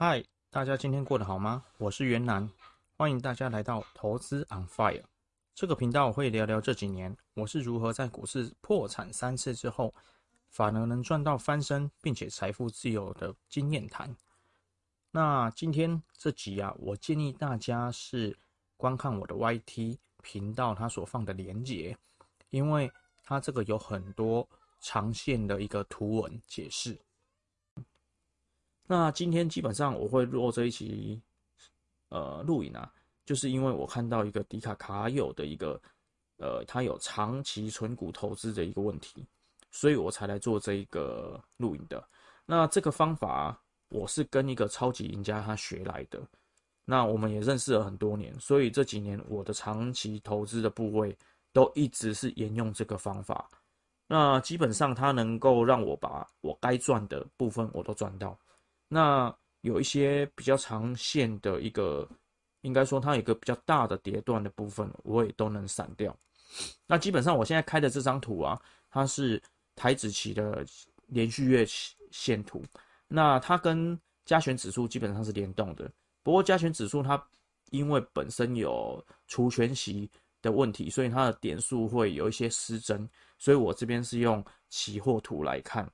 嗨，大家今天过得好吗？我是袁南，欢迎大家来到投资 on fire 这个频道。会聊聊这几年我是如何在股市破产三次之后，反而能赚到翻身，并且财富自由的经验谈。那今天这集啊，我建议大家是观看我的 YT 频道，它所放的连结，因为它这个有很多长线的一个图文解释。那今天基本上我会录这一期，呃，录影啊，就是因为我看到一个迪卡卡友的一个，呃，他有长期存股投资的一个问题，所以我才来做这一个录影的。那这个方法我是跟一个超级赢家他学来的，那我们也认识了很多年，所以这几年我的长期投资的部位都一直是沿用这个方法。那基本上它能够让我把我该赚的部分我都赚到。那有一些比较长线的一个，应该说它有一个比较大的跌段的部分，我也都能闪掉。那基本上我现在开的这张图啊，它是台指期的连续月线图。那它跟加权指数基本上是联动的。不过加权指数它因为本身有除权息的问题，所以它的点数会有一些失真。所以我这边是用期货图来看。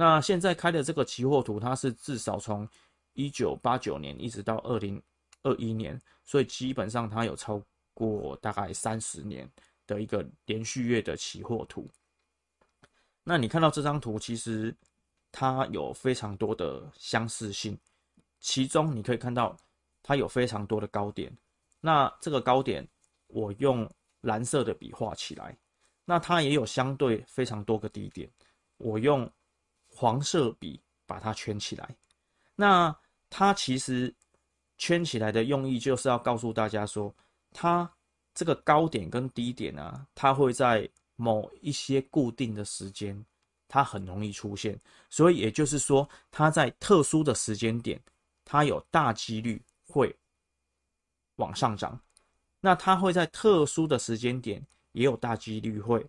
那现在开的这个期货图，它是至少从一九八九年一直到二零二一年，所以基本上它有超过大概三十年的一个连续月的期货图。那你看到这张图，其实它有非常多的相似性，其中你可以看到它有非常多的高点。那这个高点我用蓝色的笔画起来，那它也有相对非常多个低点，我用。黄色笔把它圈起来，那它其实圈起来的用意就是要告诉大家说，它这个高点跟低点啊，它会在某一些固定的时间，它很容易出现，所以也就是说，它在特殊的时间点，它有大几率会往上涨，那它会在特殊的时间点，也有大几率会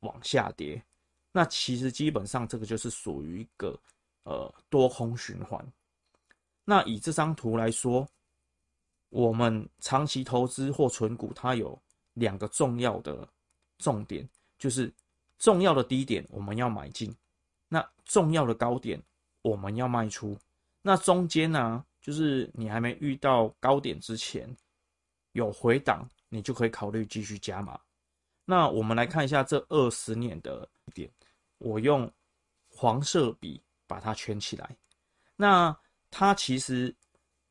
往下跌。那其实基本上这个就是属于一个呃多空循环。那以这张图来说，我们长期投资或存股，它有两个重要的重点，就是重要的低点我们要买进，那重要的高点我们要卖出。那中间呢，就是你还没遇到高点之前有回档，你就可以考虑继续加码。那我们来看一下这二十年的点。我用黄色笔把它圈起来，那它其实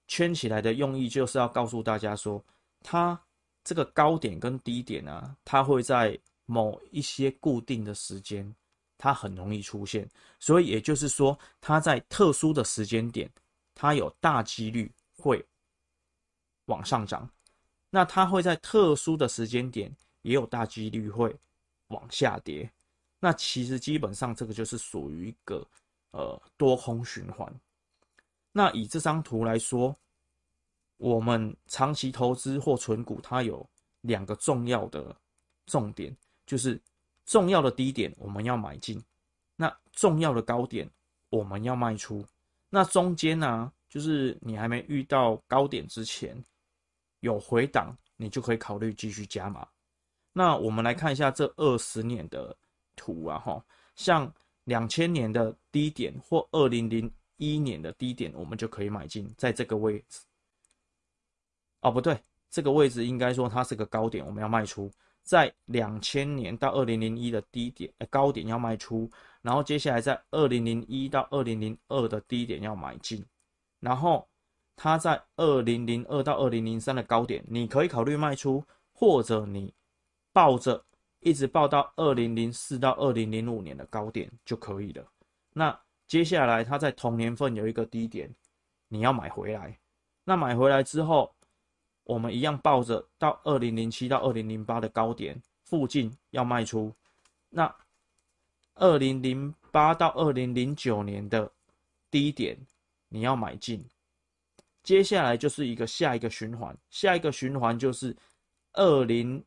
圈起来的用意就是要告诉大家说，它这个高点跟低点啊，它会在某一些固定的时间，它很容易出现，所以也就是说，它在特殊的时间点，它有大几率会往上涨，那它会在特殊的时间点，也有大几率会往下跌。那其实基本上这个就是属于一个呃多空循环。那以这张图来说，我们长期投资或存股，它有两个重要的重点，就是重要的低点我们要买进，那重要的高点我们要卖出。那中间呢，就是你还没遇到高点之前有回档，你就可以考虑继续加码。那我们来看一下这二十年的。图啊，哈，像两千年的低点或二零零一年的低点，我们就可以买进，在这个位置。哦，不对，这个位置应该说它是个高点，我们要卖出。在两千年到二零零一的低点，呃，高点要卖出，然后接下来在二零零一到二零零二的低点要买进，然后它在二零零二到二零零三的高点，你可以考虑卖出，或者你抱着。一直报到二零零四到二零零五年的高点就可以了。那接下来它在同年份有一个低点，你要买回来。那买回来之后，我们一样抱着到二零零七到二零零八的高点附近要卖出。那二零零八到二零零九年的低点你要买进。接下来就是一个下一个循环，下一个循环就是二零。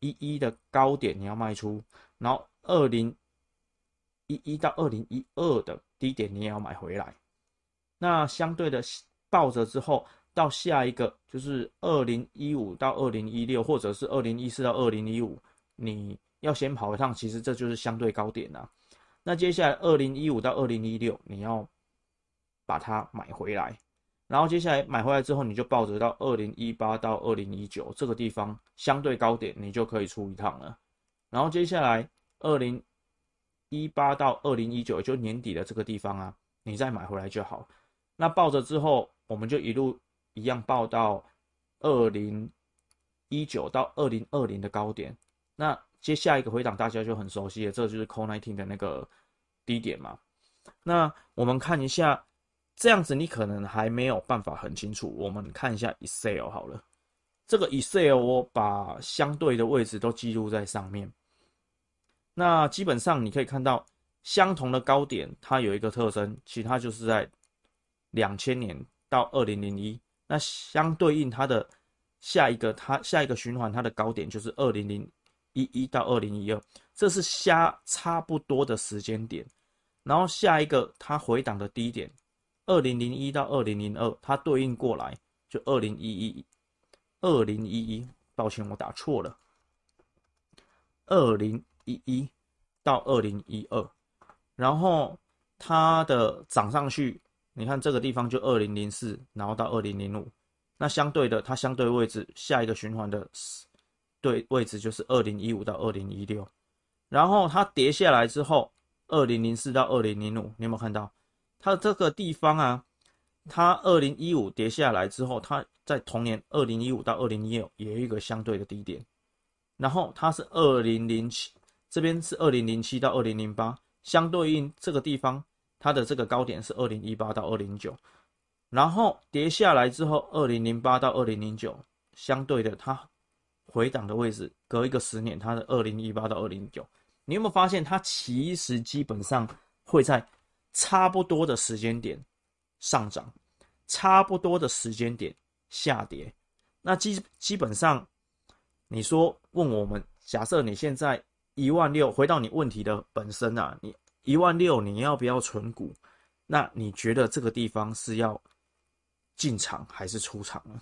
一一的高点你要卖出，然后二零一一到二零一二的低点你也要买回来。那相对的抱着之后，到下一个就是二零一五到二零一六，或者是二零一四到二零一五，你要先跑一趟，其实这就是相对高点呐。那接下来二零一五到二零一六，你要把它买回来，然后接下来买回来之后，你就抱着到二零一八到二零一九这个地方相对高点，你就可以出一趟了。然后接下来二零一八到二零一九，就年底的这个地方啊，你再买回来就好。那抱着之后，我们就一路一样抱到二零一九到二零二零的高点。那接下一个回档大家就很熟悉了，这就是 Core 19的那个低点嘛。那我们看一下，这样子你可能还没有办法很清楚。我们看一下 Excel 好了，这个 Excel 我把相对的位置都记录在上面。那基本上你可以看到，相同的高点它有一个特征，其他就是在两千年到二零零一。那相对应它的下一个，它下一个循环它的高点就是二零零一一到二零一二，这是下差不多的时间点。然后下一个它回档的低点，二零零一到二零零二，它对应过来就二零一一，二零一一，抱歉我打错了，二零。一一到二零一二，然后它的涨上去，你看这个地方就二零零四，然后到二零零五，那相对的，它相对位置下一个循环的对位置就是二零一五到二零一六，然后它跌下来之后，二零零四到二零零五，你有没有看到？它这个地方啊？它二零一五跌下来之后，它在同年二零一五到二零一六也有一个相对的低点，然后它是二零零七。这边是二零零七到二零零八，相对应这个地方，它的这个高点是二零一八到二零九，然后跌下来之后，二零零八到二零零九，相对的它回档的位置，隔一个十年，它的二零一八到二零九，你有没有发现它其实基本上会在差不多的时间点上涨，差不多的时间点下跌？那基基本上，你说问我们，假设你现在。一万六，回到你问题的本身啊，你一万六你要不要存股？那你觉得这个地方是要进场还是出场呢？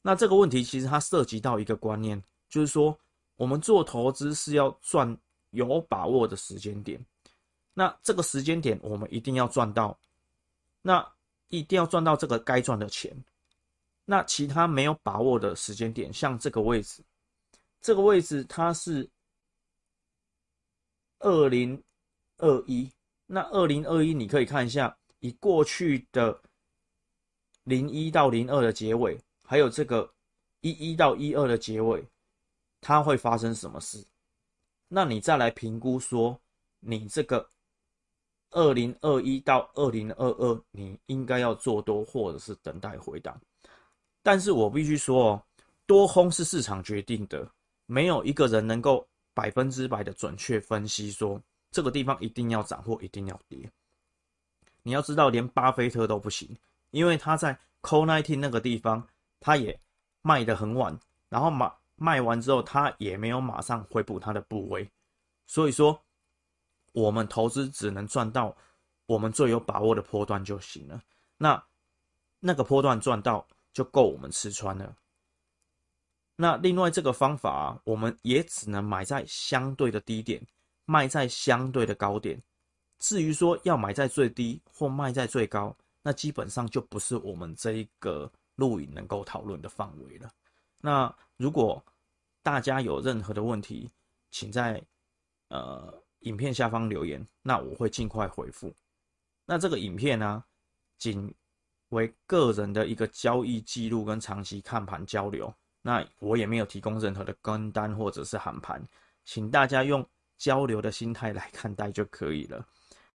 那这个问题其实它涉及到一个观念，就是说我们做投资是要赚有把握的时间点。那这个时间点我们一定要赚到，那一定要赚到这个该赚的钱。那其他没有把握的时间点，像这个位置，这个位置它是。二零二一，那二零二一你可以看一下，以过去的零一到零二的结尾，还有这个一一到一二的结尾，它会发生什么事？那你再来评估说，你这个二零二一到二零二二，你应该要做多，或者是等待回档。但是我必须说哦，多空是市场决定的，没有一个人能够。百分之百的准确分析说，这个地方一定要涨或一定要跌。你要知道，连巴菲特都不行，因为他在 Core 19那个地方，他也卖得很晚，然后卖卖完之后，他也没有马上回补他的部位。所以说，我们投资只能赚到我们最有把握的波段就行了。那那个波段赚到就够我们吃穿了。那另外这个方法，我们也只能买在相对的低点，卖在相对的高点。至于说要买在最低或卖在最高，那基本上就不是我们这一个录影能够讨论的范围了。那如果大家有任何的问题，请在呃影片下方留言，那我会尽快回复。那这个影片呢，仅为个人的一个交易记录跟长期看盘交流。那我也没有提供任何的跟单或者是喊盘，请大家用交流的心态来看待就可以了。